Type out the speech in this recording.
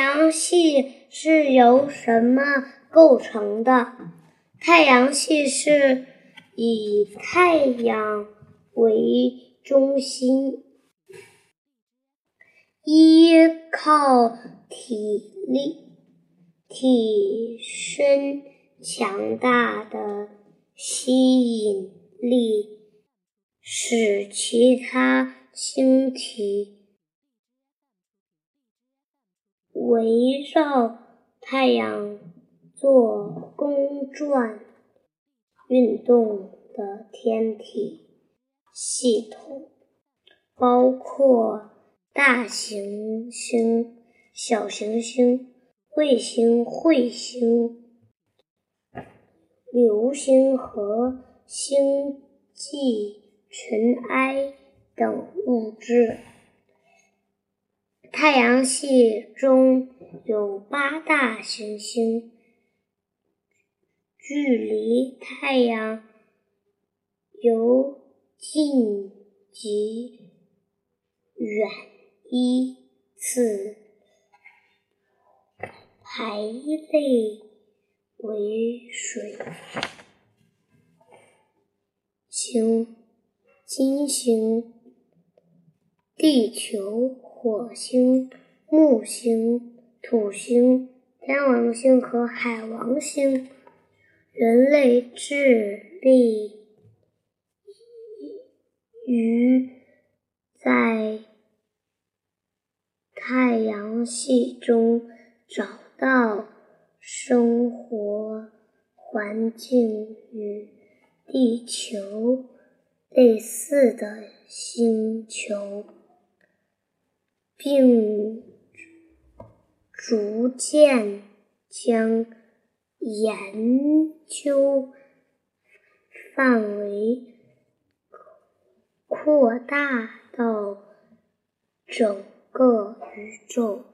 阳系是由什么构成的？太阳系是以太阳为中心，依靠体力、体身强大的吸引力，使其他星体。围绕太阳做公转运动的天体系统，包括大行星、小行星、卫星、彗星、流星和星际尘埃等物质。太阳系中有八大行星，距离太阳由近及远依次排列为水星、金星、地球。火星、木星、土星、天王星和海王星，人类致力于在太阳系中找到生活环境与地球类似的星球。并逐渐将研究范围扩大到整个宇宙。